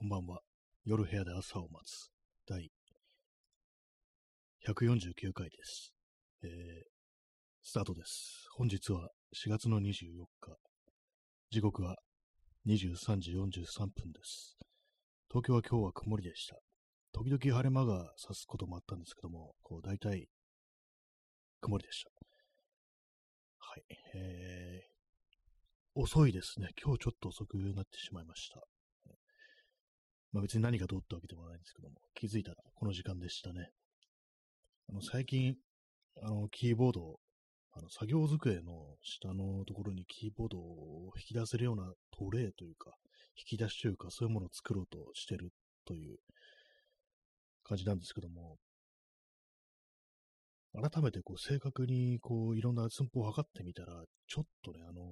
こんばんは。夜部屋で朝を待つ。第149回です。えー、スタートです。本日は4月の24日。時刻は23時43分です。東京は今日は曇りでした。時々晴れ間が差すこともあったんですけども、こう大体曇りでした。はい。えー、遅いですね。今日ちょっと遅くなってしまいました。まあ別に何がどうってわけでもないんですけども、気づいたらこの時間でしたね。あの、最近、あの、キーボード、あの、作業机の下のところにキーボードを引き出せるようなトレイというか、引き出しというか、そういうものを作ろうとしてるという感じなんですけども、改めてこう正確にこういろんな寸法を測ってみたら、ちょっとね、あの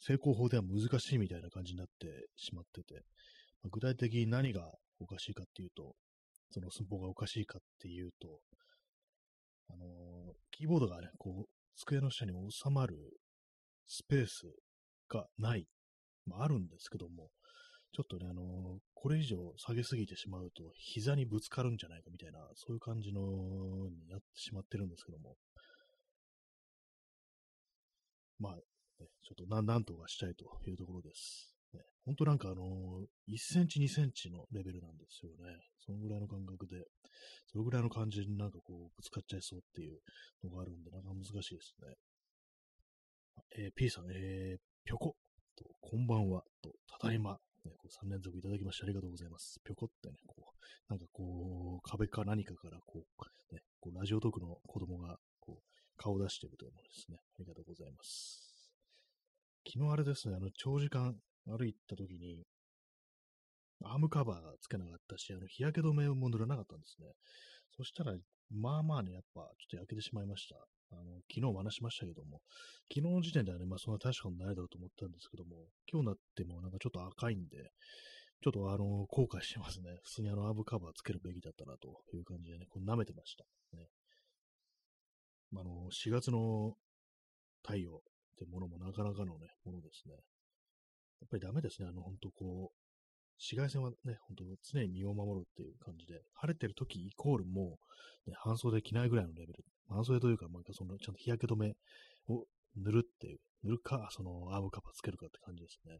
成功法では難しいみたいな感じになってしまってて、まあ、具体的に何がおかしいかっていうと、その寸法がおかしいかっていうと、あのー、キーボードがね、こう、机の下に収まるスペースがない、まあ、あるんですけども、ちょっとね、あのー、これ以上下げすぎてしまうと、膝にぶつかるんじゃないかみたいな、そういう感じの、になってしまってるんですけども、まあ、ね、ちょっとなんなんとかしたいというところです。ね、本当なんかあのー、1センチ、2センチのレベルなんですよね。そのぐらいの感覚で、そのぐらいの感じになんかこう、ぶつかっちゃいそうっていうのがあるんで、なんか難しいですね。えー、P さん、えー、ぴょこ、と、こんばんは、と、ただいま、ね、こう3連続いただきましてありがとうございます。ぴょこってね、こう、なんかこう、壁か何かからこう、ね、こうラジオトークの子供が、こう、顔を出してるというものですね。ありがとうございます。昨日あれですね、あの、長時間歩いた時に、アームカバーつけなかったし、あの、日焼け止めも塗らなかったんですね。そしたら、まあまあね、やっぱ、ちょっと焼けてしまいました。あの、昨日も話しましたけども、昨日の時点ではね、まあそんな確かにないだろうと思ったんですけども、今日になってもなんかちょっと赤いんで、ちょっとあの、後悔してますね。普通にあの、アームカバーつけるべきだったなという感じでね、こう舐めてました。ね。あの、4月の太陽、ってものもなかなかのね、ものですね。やっぱりダメですね。あの、本当こう、紫外線はね、本当常に身を守るっていう感じで、晴れてる時イコールもう、ね、半袖着ないぐらいのレベル。半袖というか、なんかその、ちゃんと日焼け止めを塗るっていう、塗るか、その、アームカバーつけるかって感じですね。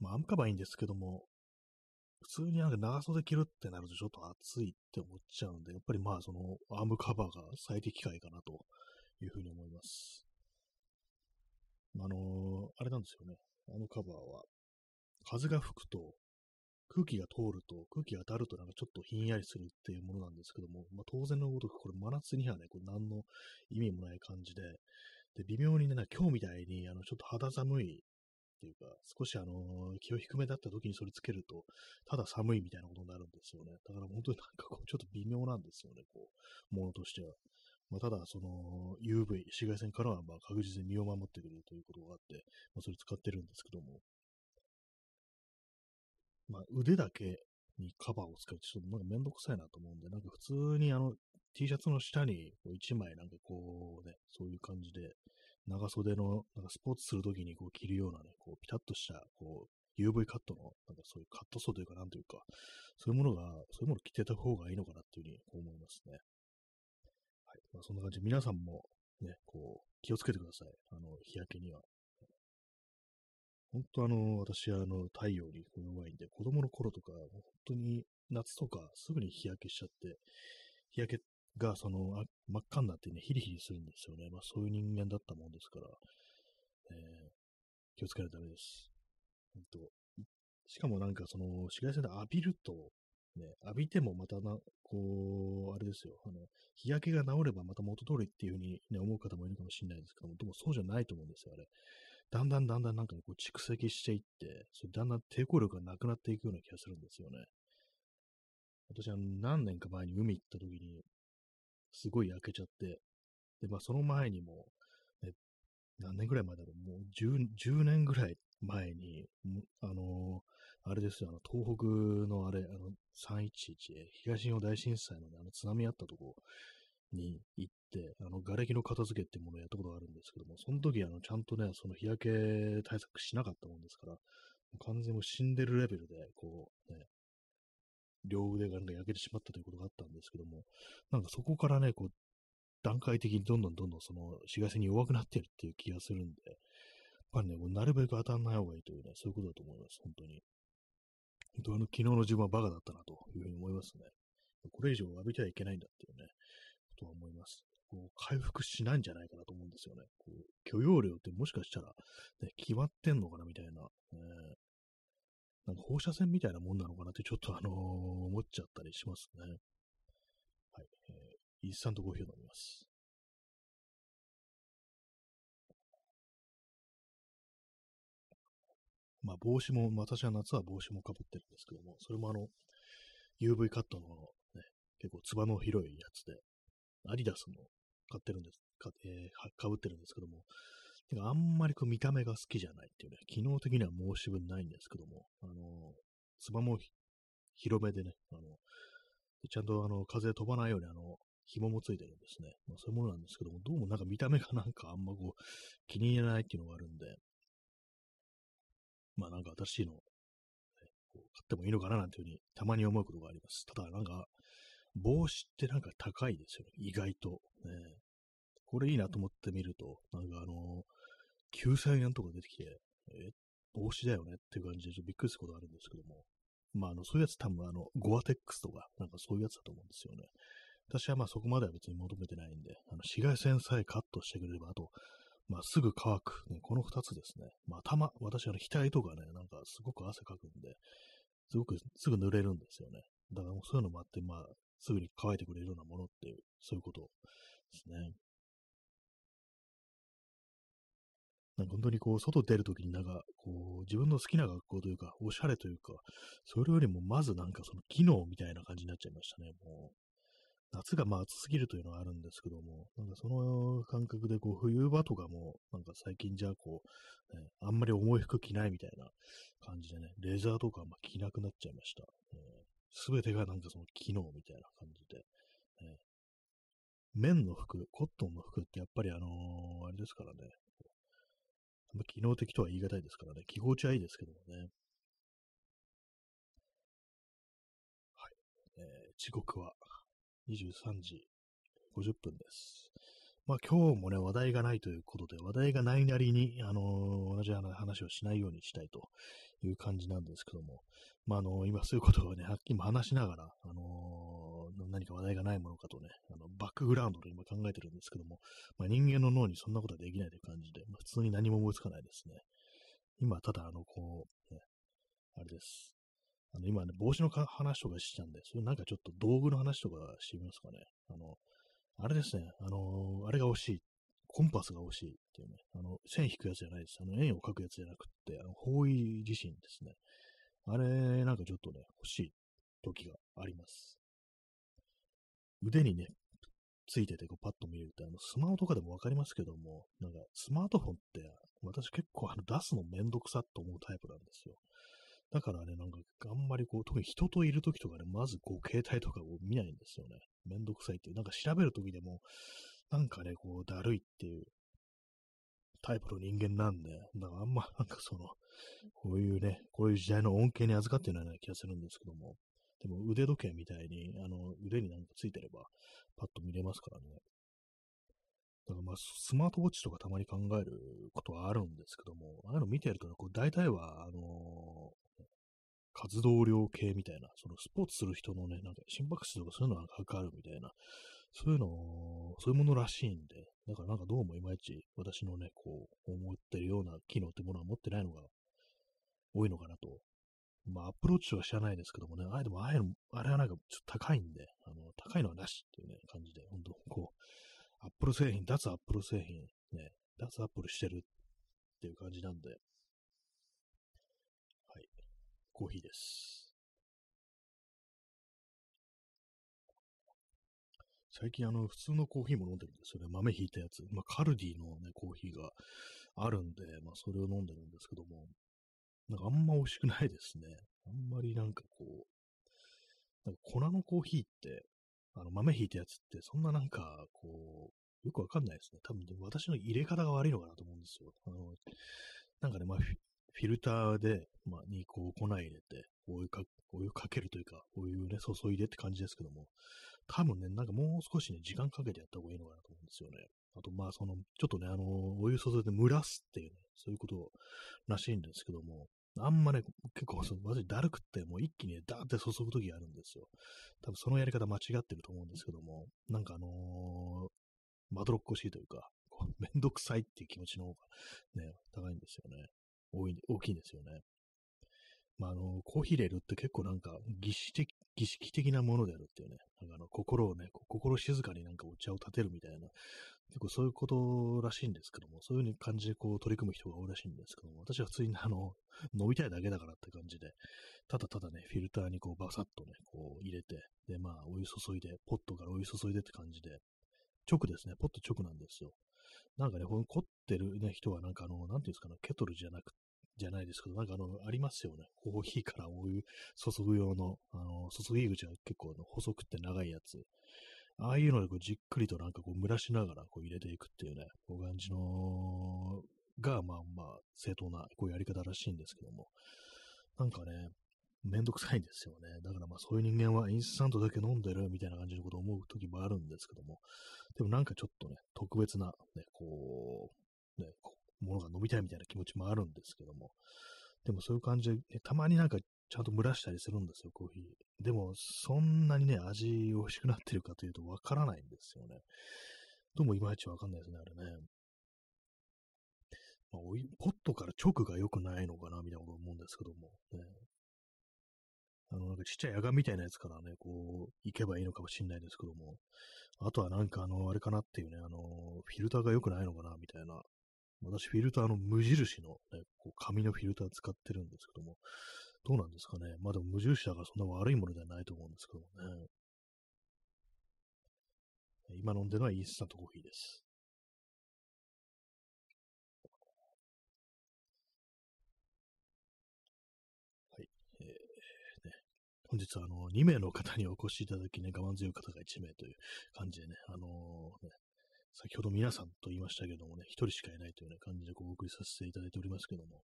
まあ、アームカバーいいんですけども、普通になんか長袖着るってなるとちょっと暑いって思っちゃうんで、やっぱりまあそのアームカバーが最適解かなというふうに思います。あの、あれなんですよね。あのカバーは、風が吹くと、空気が通ると、空気が当たるとなんかちょっとひんやりするっていうものなんですけども、まあ、当然のごとくこれ真夏にはね、これ何の意味もない感じで、で、微妙にね、今日みたいにあのちょっと肌寒いっていうか、少しあの、気を低めだった時にそれつけると、ただ寒いみたいなことになるんですよね。だから本当になんかこう、ちょっと微妙なんですよね、こう、ものとしては。まあ、ただ、その UV、紫外線からはま確実に身を守ってくれるということがあって、まあ、それ使ってるんですけども、まあ、腕だけにカバーを使うってちょっとなんかめんどくさいなと思うんで、なんか普通にあの T シャツの下に1枚なんかこうね、そういう感じで長袖のなんかスポーツするときにこう着るようなね、こうピタッとしたこう UV カットの、なんかそういうカットソーというかなんというか、そういうものが、そういうものを着てた方がいいのかなっていうふうに思いますね。まあ、そんな感じで皆さんもね、こう、気をつけてください。あの、日焼けには。本当あの、私はあの、太陽に弱いんで、子供の頃とか、本当に夏とかすぐに日焼けしちゃって、日焼けがその、あ真っ赤になってね、ヒリヒリするんですよね。まあそういう人間だったもんですから、えー、気をつけないとダメです。本当しかもなんかその、紫外線で浴びると、ね、浴びてもまたな、こう、あれですよ、あの、日焼けが治ればまた元通りっていうふうに、ね、思う方もいるかもしれないですけども、でもそうじゃないと思うんですよ、あれ。だんだんだんだんなんか、ね、こう蓄積していって、それだんだん抵抗力がなくなっていくような気がするんですよね。私は何年か前に海行った時に、すごい焼けちゃって、で、まあその前にも、ね、何年ぐらい前だろう、もう 10, 10年ぐらい前に、あのあれですよ、あの、東北のあれ、あの、311、東日本大震災の、ね、あの津波あったとこに行って、あの、瓦礫の片付けっていうものをやったことがあるんですけども、その時、あの、ちゃんとね、その日焼け対策しなかったもんですから、完全に死んでるレベルで、こう、ね、両腕がなんか焼けてしまったということがあったんですけども、なんかそこからね、こう、段階的にどんどんどんどんその紫外線に弱くなってるっていう気がするんで、やっぱりね、なるべく当たんない方がいいというね、そういうことだと思います、本当に。本当あの、昨日の自分はバカだったなというふうに思いますね。これ以上浴びてはいけないんだっていうね、ことは思います。こう回復しないんじゃないかなと思うんですよね。こう許容量ってもしかしたら、ね、決まってんのかなみたいな、えー、なんか放射線みたいなもんなのかなってちょっとあのー、思っちゃったりしますね。はい。えー、インスタントコーヒーを飲みます。まあ帽子も、私は夏は帽子もかぶってるんですけども、それもあの、UV カットのね、結構つばの広いやつで、アディダスの買ってるんです、か,、えー、かぶってるんですけども、てかあんまりこう見た目が好きじゃないっていうね、機能的には申し分ないんですけども、あの、つばも広めでね、あの、ちゃんとあの風飛ばないようにあの、紐もついてるんですね。まあ、そういうものなんですけども、どうもなんか見た目がなんかあんまこう、気に入らないっていうのがあるんで、まあなんか新しいの、ね、こう買ってもいいのかななんていうふうにたまに思うことがあります。ただなんか、帽子ってなんか高いですよね。意外と。ね、これいいなと思ってみると、なんかあのー、9000円とか出てきて、え、帽子だよねっていう感じでちょっとびっくりすることがあるんですけども。まあ、あの、そういうやつ多分あの、ゴアテックスとか、なんかそういうやつだと思うんですよね。私はまあそこまでは別に求めてないんで、あの紫外線さえカットしてくれれば、あと、まあ、すぐ乾く、ね、この二つですね。まあ、頭、私は額とかね、なんかすごく汗かくんで、すごくすぐ濡れるんですよね。だからもうそういうのもあって、まあ、すぐに乾いてくれるようなものっていう、そういうことですね。なんか本当にこう、外出るときになんか、こう、自分の好きな学校というか、おしゃれというか、それよりもまずなんかその機能みたいな感じになっちゃいましたね、もう。夏がまあ暑すぎるというのはあるんですけども、なんかその感覚でこう冬場とかも、なんか最近じゃあこう、ね、あんまり重い服着ないみたいな感じでね、レザーとかあんま着なくなっちゃいました。す、べ、てがなんかその機能みたいな感じで、ね。綿の服、コットンの服ってやっぱりあのー、あれですからね、あんま機能的とは言い難いですからね、着心地はいいですけどもね。はい。えー、時刻は23時50分です。まあ今日もね、話題がないということで、話題がないなりに、あのー、同じ話をしないようにしたいという感じなんですけども、まああのー、今そういうことをね、はっきり話しながら、あのー、何か話題がないものかとね、あのバックグラウンドで今考えてるんですけども、まあ、人間の脳にそんなことはできないという感じで、まあ、普通に何も思いつかないですね。今、ただあの、こう、ね、あれです。あの、今ね、帽子の話とかしたんで、それなんかちょっと道具の話とかしてみますかね。あの、あれですね、あのあれが欲しい。コンパスが欲しいっていうね、あの、線引くやつじゃないです。あの、円を描くやつじゃなくって、あの、方位自身ですね。あれ、なんかちょっとね、欲しい時があります。腕にね、ついててこうパッと見ると、あの、スマホとかでもわかりますけども、なんか、スマートフォンって、私結構あの出すのめんどくさっと思うタイプなんですよ。だからね、なんか、あんまりこう、特に人といるときとかね、まずこう、携帯とかを見ないんですよね。めんどくさいっていう。なんか調べるときでも、なんかね、こう、だるいっていうタイプの人間なんで、だからあんま、なんかその、こういうね、こういう時代の恩恵に預かってないような気がするんですけども、でも腕時計みたいに、あの、腕になんかついてれば、パッと見れますからね。だからまあ、スマートウォッチとかたまに考えることはあるんですけども、ああいうの見てると、こう大体は、あの活動量系みたいな、そのスポーツする人のね、なんか心拍数とかそういうのがわかるみたいな、そういうの、そういうものらしいんで、だからなんかどうもいまいち私のね、こう、思ってるような機能ってものは持ってないのが多いのかなと。まあ、アプローチは知らないですけどもね、あれでもああいうの、あれはなんかちょっと高いんで、あの、高いのはなしっていうね、感じで、本当こう、アップル製品、脱アップル製品、ね、脱アップルしてるっていう感じなんで、はいコーヒーです。最近あの、普通のコーヒーも飲んでるんですよね。豆ひいたやつ。まあ、カルディのね、コーヒーがあるんで、まあ、それを飲んでるんですけども、なんかあんま美味しくないですね。あんまりなんかこう、なんか粉のコーヒーって、あの、豆ひいたやつって、そんななんか、こう、よくわかんないですね。多分、私の入れ方が悪いのかなと思うんですよ。あの、なんかね、まあ、フィルターで、まあ、にこう粉入れて、お湯か、お湯かけるというか、お湯ね、注いでって感じですけども、多分ね、なんかもう少しね、時間かけてやった方がいいのかなと思うんですよね。あと、まあ、その、ちょっとね、あの、お湯注いで蒸らすっていうね、そういうことらしいんですけども、あんまね、結構、その、まずだるくって、もう一気に、ね、ダーって注ぐときがあるんですよ。多分そのやり方間違ってると思うんですけども、なんかあのー、まどろっこしいというか、めんどくさいっていう気持ちの方がね、高いんですよね。多い、大きいんですよね。まあ、あの、コーヒー入れるって結構なんか儀式的、儀式的なものであるっていうね、なんかあの、心をね、心静かになんかお茶を立てるみたいな、結構そういうことらしいんですけども、そういう感じでこう取り組む人が多いらしいんですけども、私は普通にあの、飲みたいだけだからって感じで、ただただね、フィルターにこうバサッとね、こう入れて、で、まあ、お湯注いで、ポットからお湯注いでって感じで、直ですね、ポット直なんですよ。なんかね、この凝ってるね、人はなんかあの、なんていうんですかね、ケトルじゃなくじゃないですけど、なんかあの、ありますよね。コーヒーからお湯注ぐ用の、あの、注ぎ口が結構の細くて長いやつ。ああいうのでこうじっくりとなんかこう蒸らしながらこう入れていくっていうね、こういう感じの、が、まあまあ、正当なこうやり方らしいんですけども。なんかね、めんどくさいんですよね。だからまあそういう人間はインスタントだけ飲んでるみたいな感じのことを思う時もあるんですけども、でもなんかちょっとね、特別な、ね、こう、ね、こものが飲みたいみたいな気持ちもあるんですけども、でもそういう感じで、ね、たまになんかちゃんと蒸らしたりするんですよ、コーヒー。でも、そんなにね、味美味しくなってるかというとわからないんですよね。どうもいまいちわかんないですね、あれね。まあ、ポットから直が良くないのかな、みたいなこと思うんですけども、ね。あの、なんかちっちゃい野がみたいなやつからね、こう、行けばいいのかもしれないですけども、あとはなんかあの、あれかなっていうね、あの、フィルターが良くないのかな、みたいな私、フィルターの無印の、ね、こう紙のフィルター使ってるんですけども、どうなんですかね。まあでも無印だからそんな悪いものではないと思うんですけどもね。今飲んでるのはインスタントコーヒーです。本日はあの、2名の方にお越しいただきね、我慢強い方が1名という感じでね、あのー、ね、先ほど皆さんと言いましたけどもね、一人しかいないというような感じでお送りさせていただいておりますけども、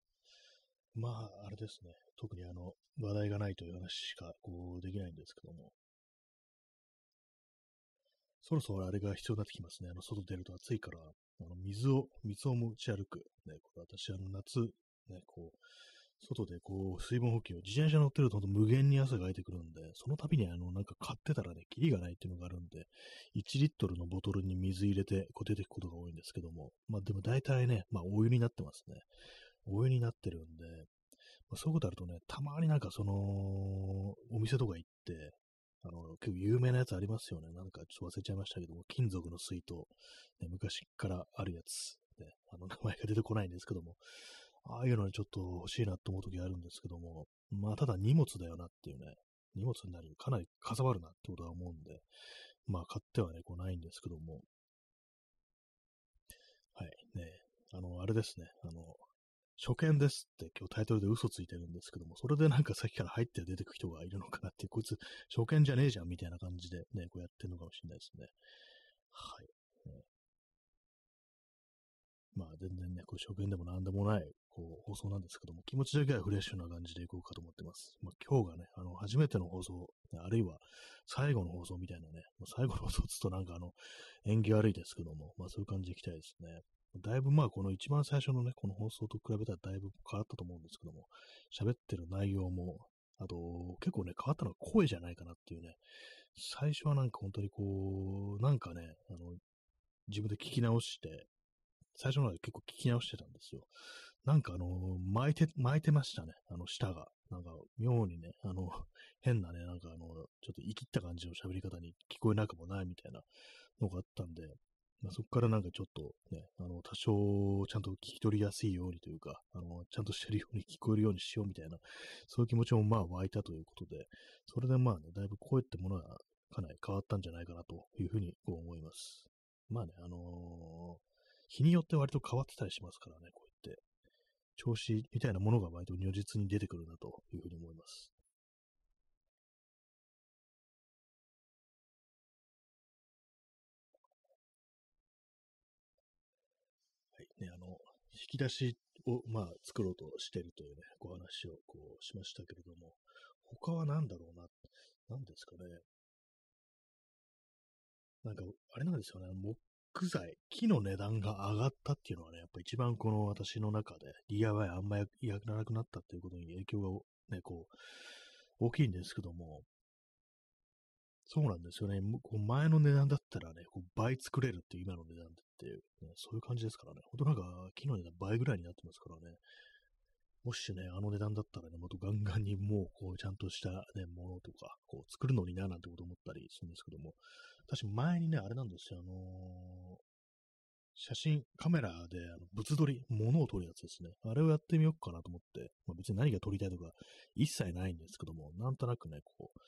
まあ、あれですね、特にあの、話題がないという話しかこうできないんですけども、そろそろあれが必要になってきますね。あの、外出ると暑いから、あの水を、水を持ち歩く。ね、これ私、あの、夏、ね、こう、外でこう、水分補給を、自転車乗ってると無限に汗がかいてくるんで、その度にあの、なんか買ってたらね、キリがないっていうのがあるんで、1リットルのボトルに水入れて、こう出てくことが多いんですけども、まあでも大体ね、まあお湯になってますね。お湯になってるんで、まあ、そういうことあるとね、たまになんかその、お店とか行って、あの、結構有名なやつありますよね。なんかちょっと忘れちゃいましたけども、金属の水筒、ね、昔からあるやつ、ね、あの名前が出てこないんですけども、ああいうのにちょっと欲しいなと思う時あるんですけども、まあ、ただ荷物だよなっていうね、荷物になる、かなりかさばるなってことは思うんで、まあ、買ってはね、こうないんですけども、はい、ね、あの、あれですね、あの、初見ですって今日タイトルで嘘ついてるんですけども、それでなんかさっきから入って出てく人がいるのかなって、こいつ初見じゃねえじゃんみたいな感じでね、こうやってるのかもしれないですね。はい。まあ全然ね、こう初見でもなんでもない、こう、放送なんですけども、気持ちだけはフレッシュな感じでいこうかと思ってます。まあ今日がね、あの、初めての放送、あるいは最後の放送みたいなね、まあ、最後の放送つとなんかあの、縁起悪いですけども、まあそういう感じでいきたいですね。だいぶまあこの一番最初のね、この放送と比べたらだいぶ変わったと思うんですけども、喋ってる内容も、あと結構ね、変わったのは声じゃないかなっていうね、最初はなんか本当にこう、なんかね、あの、自分で聞き直して、最初のは結構聞き直してたんですよ。なんかあの、巻いて、巻いてましたね。あの、舌が。なんか、妙にね、あの、変なね、なんかあの、ちょっと生きった感じの喋り方に聞こえなくもないみたいなのがあったんで、まあ、そこからなんかちょっとね、あの、多少ちゃんと聞き取りやすいようにというか、あの、ちゃんとしてるように聞こえるようにしようみたいな、そういう気持ちもまあ湧いたということで、それでまあね、だいぶ声ってものはかなり変わったんじゃないかなというふうにこう思います。まあね、あのー日によって割と変わってたりしますからね、こうやって。調子みたいなものが割と如実に出てくるなというふうに思います。はい、ね、あの、引き出しを、まあ、作ろうとしてるというね、ご話をこうしましたけれども、他は何だろうな、何ですかね。なんか、あれなんですよね。木木材、木の値段が上がったっていうのはね、やっぱ一番この私の中で DIY あんまやらなくなったっていうことに影響がね、こう、大きいんですけども、そうなんですよね。こう前の値段だったらね、こう倍作れるっていう今の値段っていう、ね、そういう感じですからね。本当なんか、木の値段倍ぐらいになってますからね。もしね、あの値段だったらね、もっとガンガンにもう、こう、ちゃんとしたね、ものとか、こう、作るのにな、なんてこと思ったりするんですけども、私前にね、あれなんですよ、あのー、写真、カメラであの物撮り、物を撮るやつですね。あれをやってみようかなと思って、まあ、別に何が撮りたいとか一切ないんですけども、なんとなくね、こう、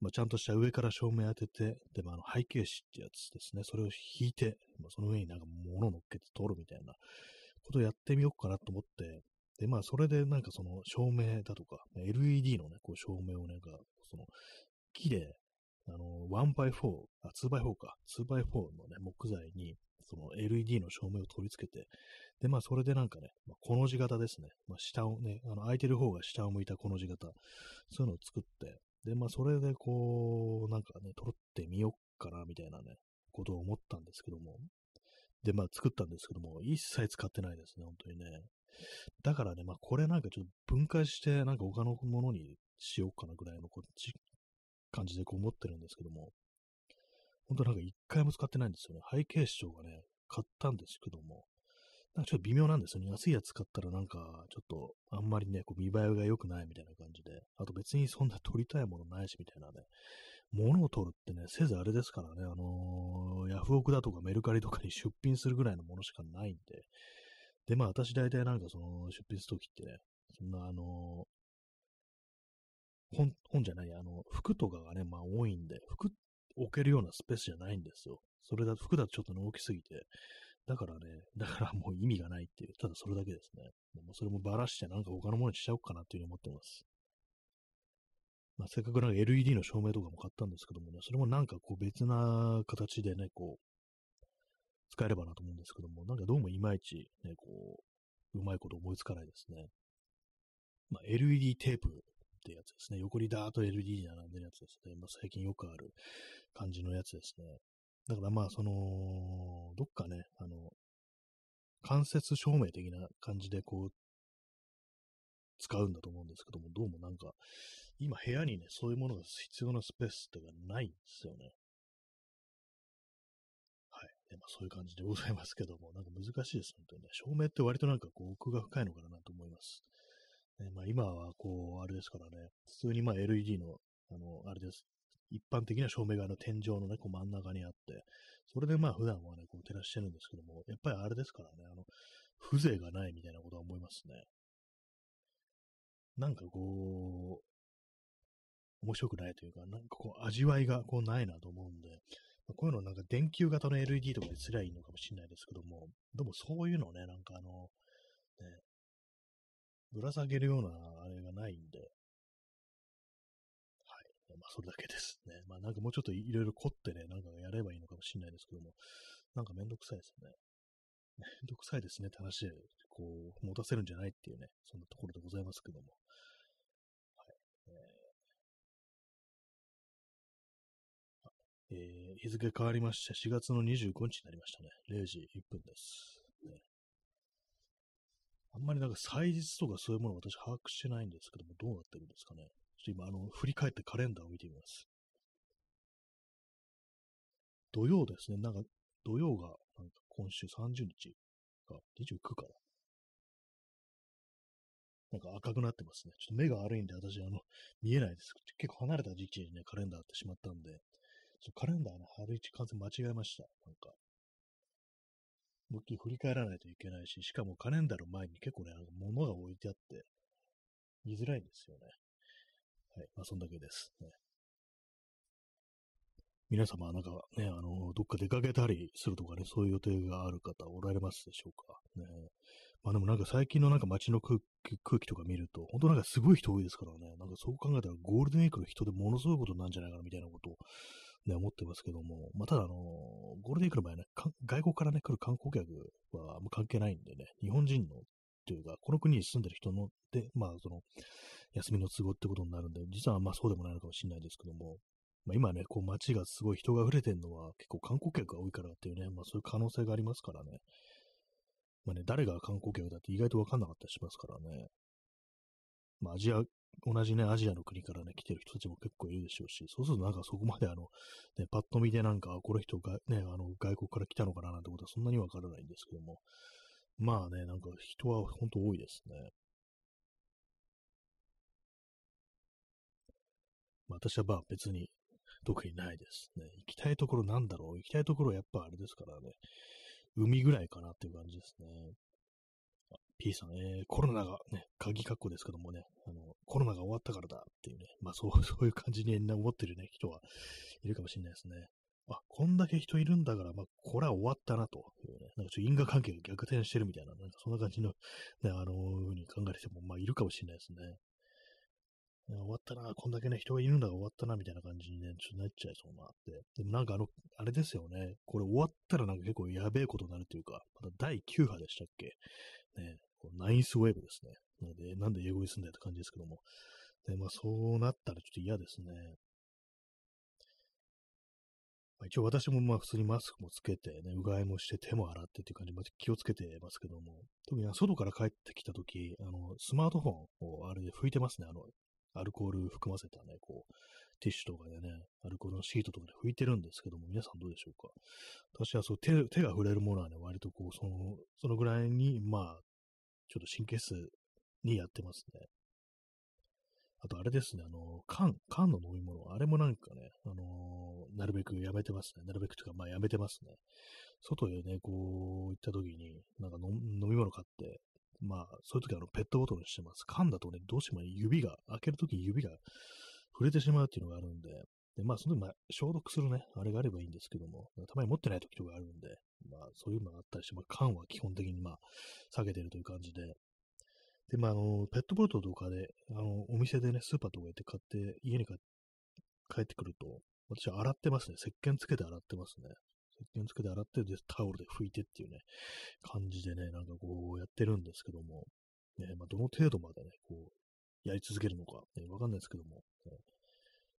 まあ、ちゃんとした上から照明当てて、で、まあ、あの背景紙ってやつですね。それを引いて、まあ、その上になんか物を乗っけて撮るみたいなことをやってみようかなと思って、で、まあ、それでなんかその照明だとか、LED のね、こう照明をなんか、その、木で、あの、1x4、あ、2x4 か、2x4 のね、木材に、その LED の照明を取り付けて、で、まあ、それでなんかね、まあ、この字型ですね。まあ、下をね、あの、空いてる方が下を向いたこの字型、そういうのを作って、で、まあ、それでこう、なんかね、撮ってみよっかな、みたいなね、ことを思ったんですけども。で、まあ、作ったんですけども、一切使ってないですね、本当にね。だからね、まあ、これなんかちょっと分解して、なんか他のものにしようかなぐらいのこっち感じでこう思ってるんですけども、本当なんか一回も使ってないんですよね。背景紙がね、買ったんですけども、なんかちょっと微妙なんですよね。安いやつ買ったらなんか、ちょっとあんまりね、こう見栄えが良くないみたいな感じで、あと別にそんな撮りたいものないしみたいなね、物を撮るってね、せずあれですからね、あのー、ヤフオクだとかメルカリとかに出品するぐらいのものしかないんで、で、まあ私大体なんかその出品するときってね、そんなあの、本、本じゃない、あの、服とかがね、まあ多いんで、服置けるようなスペースじゃないんですよ。それだ、服だとちょっと、大きすぎて、だからね、だからもう意味がないっていう、ただそれだけですね。もうそれもばらしてなんか他のものにしちゃおうかなっていうふうに思ってます。まあ、せっかくなんか LED の照明とかも買ったんですけどもね、それもなんかこう別な形でね、こう、使えればなと思うんですけども、なんかどうもいまいちね、こう、うまいこと思いつかないですね。まあ、LED テープってやつですね。横にダーッと LED 並んでるやつですね。まあ、最近よくある感じのやつですね。だからまあ、その、どっかね、あの、間接照明的な感じでこう、使うんだと思うんですけども、どうもなんか、今部屋にね、そういうものが必要なスペースっていうかないんですよね。はい。でまあ、そういう感じでございますけども、なんか難しいです、本当にね。照明って割となんかこう、奥が深いのかなと思います。ね、まあ、今はこう、あれですからね、普通にまあ LED の、あの、あれです。一般的な照明があの天井のね、こう真ん中にあって、それでまあ普段はね、こう照らしてるんですけども、やっぱりあれですからね、あの、風情がないみたいなことは思いますね。なんかこう、面白くないというか、なんかこう、味わいがこうないなと思うんで、まあ、こういうのなんか電球型の LED とかですりゃいいのかもしれないですけども、でもそういうのね、なんかあの、ね、ぶら下げるようなあれがないんで、はいまあ、それだけですね。まあ、なんかもうちょっといろいろ凝ってね、なんかやればいいのかもしれないですけども、なんかめんどくさいですね。めんどくさいですねって話で、こう、持たせるんじゃないっていうね、そんなところでございますけども。はい。えー、えー、日付変わりまして、4月の25日になりましたね。0時1分です。あんまりなんか祭日とかそういうものを私把握してないんですけども、どうなってるんですかね。ちょっと今、あの、振り返ってカレンダーを見てみます。土曜ですね。なんか、土曜が、なんか今週30日か、29かな。なんか赤くなってますね。ちょっと目が悪いんで、私、あの、見えないです。結構離れた時期にね、カレンダーってしまったんで、カレンダーね、貼る位置完全間違えました。なんか。もう一回振り返らないといけないし、しかもカレンダーの前に結構ね、なんか物が置いてあって、見づらいんですよね。はい。まあ、そんだけです、ね。皆様、なんかね、あの、どっか出かけたりするとかね、そういう予定がある方おられますでしょうか？ね。まあでもなんか最近のなんか街の空気空気とか見ると、本当なんかすごい人多いですからね、なんかそう考えたらゴールデンウィークの人でものすごいことなんじゃないかなみたいなことをね、思ってますけども、まあただあの、ゴールデンウィークの場合ね、外国からね、来る観光客は関係ないんでね、日本人のっていうか、この国に住んでる人ので、まあ、その、休みの都合ってことになるんで、実はまあそうでもないのかもしれないですけども、まあ、今ね、こう街がすごい人が溢れてるのは結構観光客が多いからっていうね、まあそういう可能性がありますからね。まあね、誰が観光客だって意外とわかんなかったりしますからね。まあアジア、同じね、アジアの国からね、来てる人たちも結構いるでしょうし、そうするとなんかそこまであの、ね、パッと見でなんか、この人がね、あの、外国から来たのかななんてことはそんなにわからないんですけども、まあね、なんか人は本当多いですね。まあ、私はまあ別に特にないですね。行きたいところなんだろう行きたいところはやっぱあれですからね。海ぐらいかなっていう感じですね。P さん、え、コロナがね、鍵括弧ですけどもね、あの、コロナが終わったからだっていうね、まあそう、そういう感じに思ってるね、人はいるかもしれないですね。あ、こんだけ人いるんだから、まあ、これは終わったなというね、なんかちょっと因果関係が逆転してるみたいな、なんかそんな感じの、ね、あのー、ふうに考える人も、まあ、いるかもしれないですね。終わったな、こんだけね、人がいるんだが終わったな、みたいな感じにね、ちょっとなっちゃいそうなって。でもなんかあの、あれですよね、これ終わったらなんか結構やべえことになるというか、また第9波でしたっけ？ね、ナインスウェーブですね。なので、なんで英語にすんだよって感じですけども。で、まあそうなったらちょっと嫌ですね。まあ、一応私もまあ普通にマスクもつけてね、うがいもして手も洗ってっていう感じで気をつけてますけども、特に外から帰ってきたとき、あの、スマートフォンをあれで拭いてますね。あの、アルコール含ませたね、こう、ティッシュとかでね、アルコールのシートとかで拭いてるんですけども、皆さんどうでしょうか私はそう手、手が触れるものはね、割とこう、その、そのぐらいに、まあ、ちょっと神経質にやってますね。あと、あれですね、あの、缶、缶の飲み物、あれもなんかね、あのー、なるべくやめてますね。なるべくというか、まあやめてますね。外へね、こう、行った時に、なんか飲み物買って、まあ、そういう時はあのペットボトルにしてます。缶だとね、どうしても指が、開ける時に指が触れてしまうっていうのがあるんで、で、まあ、その時、まあ、消毒するね、あれがあればいいんですけども、たまに持ってない時とかあるんで、まあ、そういうのがあったりして、まあ、缶は基本的に、まあ、下げてるという感じで、で、まあ、あの、ペットボトルとかで、あの、お店でね、スーパーとか行って買って、家に帰ってくると、私は洗ってますね。石鹸つけて洗ってますね。石鹸つけて洗って、で、タオルで拭いてっていうね、感じでね、なんかこうやってるんですけども、ね、まあ、どの程度までね、こう、やり続けるのか、ね、わかんないですけども、ね、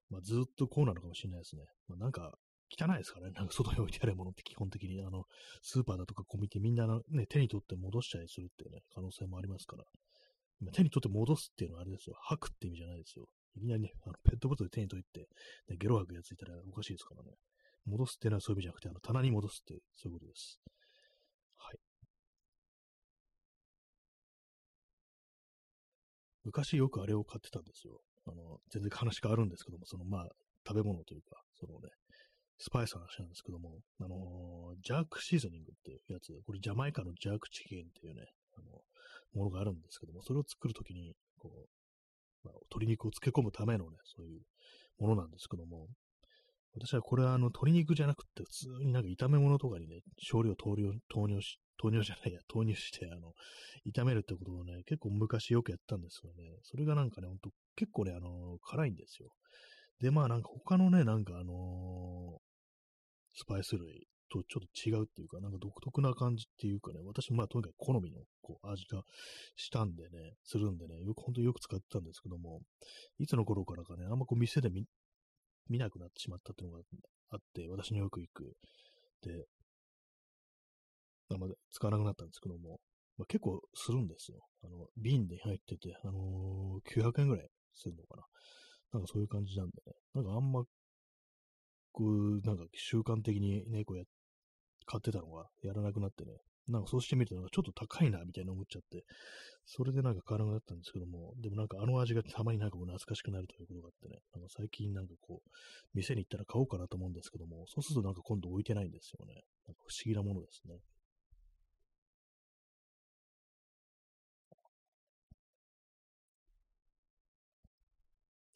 まあ、ずっとこうなのかもしれないですね。まあ、なんか、汚いですからね。なんか外に置いてあるものって基本的に、あの、スーパーだとかコミュニティみんなね、手に取って戻したりするっていうね、可能性もありますから。手に取って戻すっていうのはあれですよ。吐くって意味じゃないですよ。いきなりね、あのペットボトル手に取って、ね、ゲロ吐くやついたらおかしいですからね。戻すっていうのはそういう意味じゃなくて、あの棚に戻すってそういうことです。はい。昔よくあれを買ってたんですよ。あの、全然話変わるんですけども、そのまあ、食べ物というか、そのね、スパイスの話なんですけども、あのー、ジャークシーズニングっていうやつ、これジャマイカのジャークチキンっていうね、あの、ものがあるんですけども、それを作るときに、こう、まあ、鶏肉を漬け込むためのね、そういうものなんですけども、私はこれはあの鶏肉じゃなくて、普通になんか炒め物とかにね、少量投入投入し、投入じゃないや、投入して、あの、炒めるってことをね、結構昔よくやったんですよね。それがなんかね、ほんと結構ね、あの、辛いんですよ。で、まあなんか他のね、なんかあのー、スパイス類とちょっと違うっていうか、なんか独特な感じっていうかね、私もまあとにかく好みのこう味がしたんでね、するんでね、よく、本当によく使ってたんですけども、いつの頃からかね、あんまこう店で見見なくなってしまったっていうのがあって、私によく行く。で、あんま使わなくなったんですけども、まあ、結構するんですよ。あの、瓶で入ってて、あのー、900円ぐらいするのかな。なんかそういう感じなんでね。なんかあんま、こう、なんか習慣的にね、こうや、買ってたのがやらなくなってね。なんかそうしてみると、なんかちょっと高いな、みたいな思っちゃって、それでなんか買わなくなったんですけども、でもなんかあの味がたまになんかもう懐かしくなるということがあってね、なんか最近なんかこう、店に行ったら買おうかなと思うんですけども、そうするとなんか今度置いてないんですよね。なんか不思議なものですね。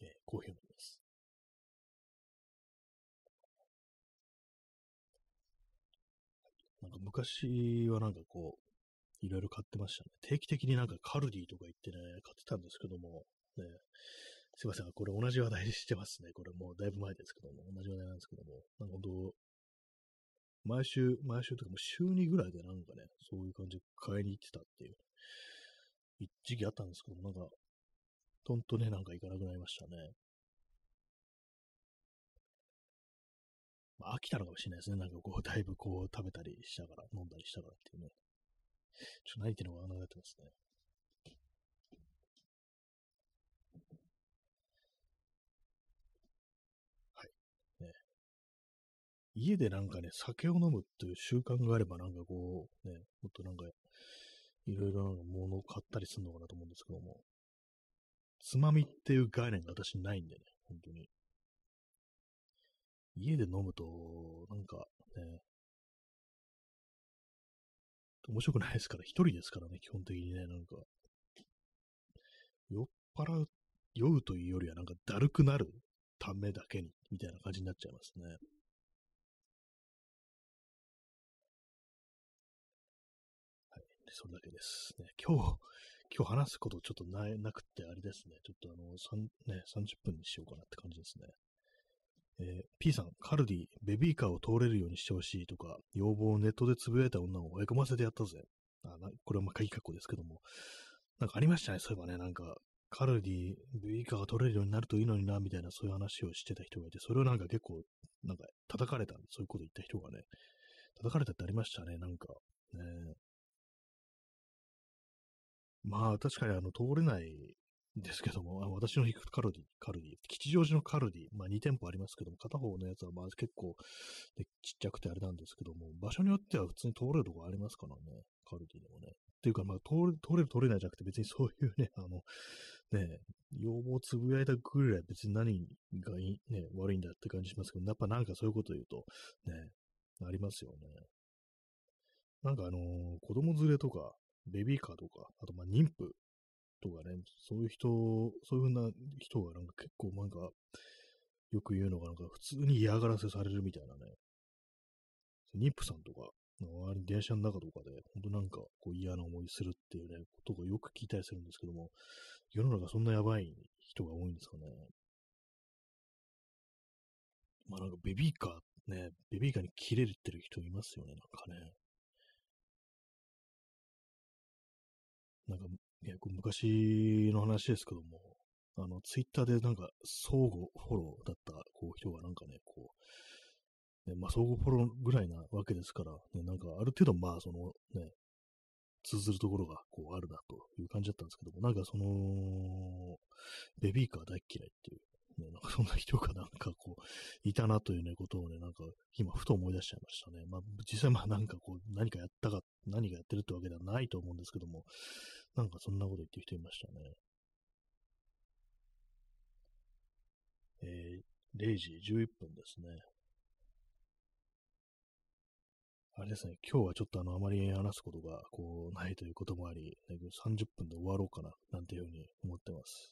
えー、コーヒーを昔はなんかこう、いろいろ買ってましたね。定期的になんかカルディとか行ってね、買ってたんですけども、ね、すいません、これ同じ話題してますね。これもうだいぶ前ですけども、同じ話題なんですけども、なんか本当、毎週、毎週とかも週2ぐらいでなんかね、そういう感じで買いに行ってたっていう。一時期あったんですけども、なんか、とんとね、なんか行かなくなりましたね。まあ、飽きたのかもしれないですね。なんかこう、だいぶこう、食べたりしたから、飲んだりしたからっていうね。ちょっと何言ってるのかなくなってますね。はい。ね。家でなんかね、酒を飲むっていう習慣があれば、なんかこう、ね、もっとなんか、いろいろなものを買ったりするのかなと思うんですけども、つまみっていう概念が私ないんでね、本当に。家で飲むと、なんかね、面白くないですから、一人ですからね、基本的にね、なんか、酔っ払う、酔うというよりはなんかだるくなるためだけに、みたいな感じになっちゃいますね。はい、それだけです。ね、今日、今日話すことちょっとななくてあれですね。ちょっとあの、ね、30分にしようかなって感じですね。えー、P さん、カルディ、ベビーカーを通れるようにしてほしいとか、要望をネットでつぶやいた女を追い込ませてやったぜ。あこれはまあ鍵括弧ですけども。なんかありましたね、そういえばね、なんか、カルディ、ベビーカーが取れるようになるといいのにな、みたいなそういう話をしてた人がいて、それをなんか結構、なんか叩かれた、そういうこと言った人がね、叩かれたってありましたね、なんか。ね、まあ、確かにあの、通れないですけども、あ私の行くカルディ、カルディ、吉祥寺のカルディ、まあ2店舗ありますけども、片方のやつはまあ結構、ちっちゃくてあれなんですけども、場所によっては普通に通れるとこありますからね、カルディでもね。っていうか、まあ通れ、通れる通れないじゃなくて別にそういうね、あの、ね、要望をつぶやいたぐらい別に何がいい、ね、悪いんだって感じしますけど、やっぱなんかそういうこと言うと、ね、ありますよね。なんかあのー、子供連れとか、ベビーカーとか、あとまあ妊婦とかね、そういう人、そういうふうな人がなんか結構なんか、よく言うのがなんか普通に嫌がらせされるみたいなね。妊婦さんとか、周りに電車の中とかで、本当なんかこう嫌な思いするっていうね、ことがよく聞いたりするんですけども、世の中そんなやばい人が多いんですかね。まあなんかベビーカー、ね、ベビーカーに切れてる人いますよね、なんかね。なんか結構昔の話ですけども、あの、ツイッターでなんか、相互フォローだったこう人がなんかね、こう、ね、まあ、相互フォローぐらいなわけですから、ね、なんかある程度まあ、そのね、通ずるところがこうあるなという感じだったんですけども、なんかその、ベビーカー大嫌いっていう、ね、なんかそんな人がなんかこう、いたなというね、ことをね、なんか今ふと思い出しちゃいましたね。まあ実際まあなんかこう、何かやったか、何がやってるってわけではないと思うんですけども、なんかそんなこと言ってる人いましたね。えー、0時11分ですね。あれですね、今日はちょっとあの、あまり話すことが、こう、ないということもあり、30分で終わろうかな、なんていうふうに思ってます。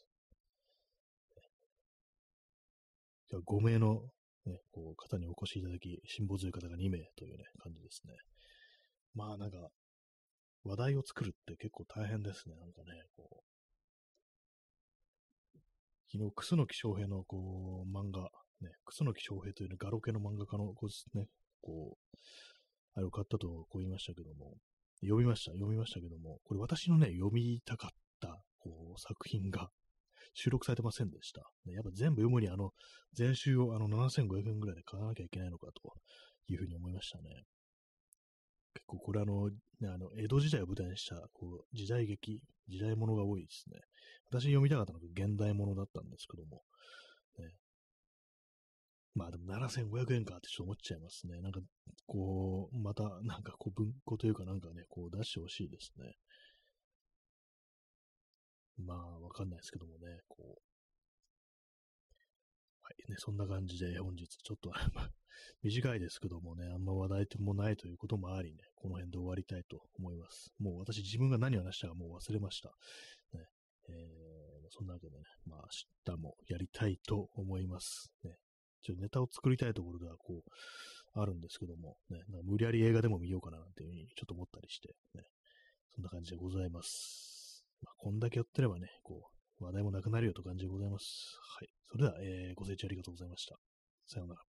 今日は5名の、ね、こう、方にお越しいただき、辛抱強い方が2名というね、感じですね。まあなんか、話題を作るって結構大変ですね、なんかね、こう。昨日、楠木翔平のこう、漫画、ね、楠木翔平という、ね、ガロ系の漫画家のこう、ね、こう、あれを買ったとこう言いましたけども、読みました、読みましたけども、これ私のね、読みたかった、こう、作品が収録されてませんでした。やっぱ全部読むにあの、全集をあの7500円ぐらいで買わなきゃいけないのかというふうに思いましたね。結構これあの、ね、あの江戸時代を舞台にしたこう時代劇、時代物が多いですね。私読みたかったのが現代物だったんですけども、ね、まあでも7500円かってちょっと思っちゃいますね。なんか、こう、また、なんかこう文庫というかなんかね、こう出してほしいですね。まあ、わかんないですけどもね、こう。はいね、そんな感じで本日ちょっと 短いですけどもね、あんま話題もないということもありね、この辺で終わりたいと思います。もう私自分が何を話したかもう忘れました。ねえー、そんなわけでね、まあ明日もやりたいと思います。ね、ちょっとネタを作りたいところではこう、あるんですけども、ね、なんか無理やり映画でも見ようかななんていうふうにちょっと思ったりして、ね、そんな感じでございます。まあ、こんだけやってればね、こう、話題もなくなるよと感じでございます。はい。それでは、えー、ご清聴ありがとうございました。さようなら。